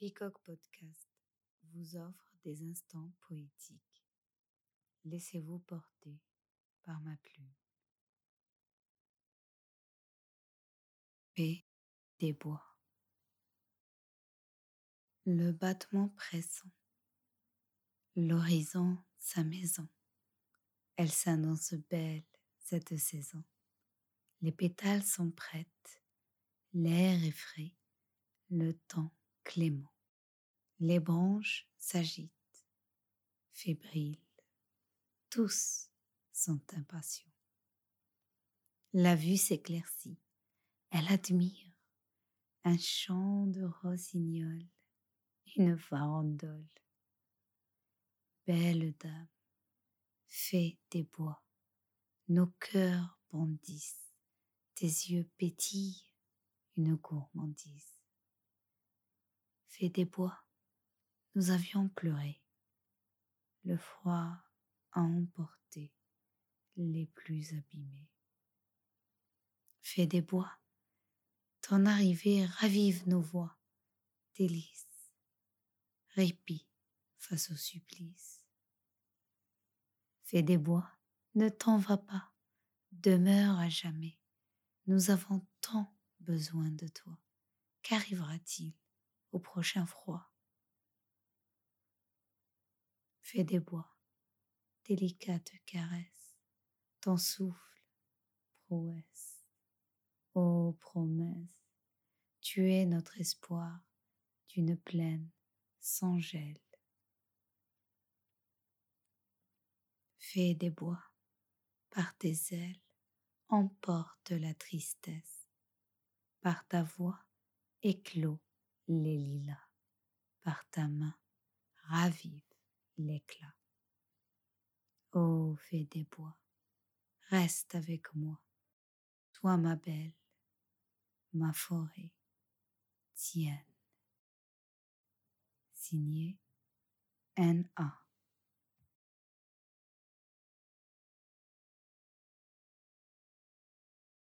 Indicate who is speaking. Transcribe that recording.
Speaker 1: Peacock Podcast vous offre des instants poétiques. Laissez-vous porter par ma plume. Paix des bois. Le battement pressant. L'horizon, sa maison. Elle s'annonce belle cette saison. Les pétales sont prêtes. L'air est frais. Le temps clément. Les branches s'agitent, fébriles. Tous sont impatients. La vue s'éclaircit. Elle admire un champ de rossignols, une farandole. Belle dame, fée des bois, nos cœurs bondissent, tes yeux pétillent une gourmandise fait des bois, nous avions pleuré. Le froid a emporté les plus abîmés. Fait des bois, ton arrivée ravive nos voix, délices, répit face au supplice. Fait des bois, ne t'en va pas, demeure à jamais. Nous avons tant besoin de toi. Qu'arrivera-t-il au prochain froid? Fais des bois, délicate caresse, ton souffle, prouesse. Ô promesse, tu es notre espoir d'une plaine sans gel. Fais des bois, par tes ailes, emporte la tristesse, par ta voix éclos les lilas, par ta main ravive l'éclat. Ô fée des bois, reste avec moi, toi ma belle, ma forêt, tienne. Signé N.A.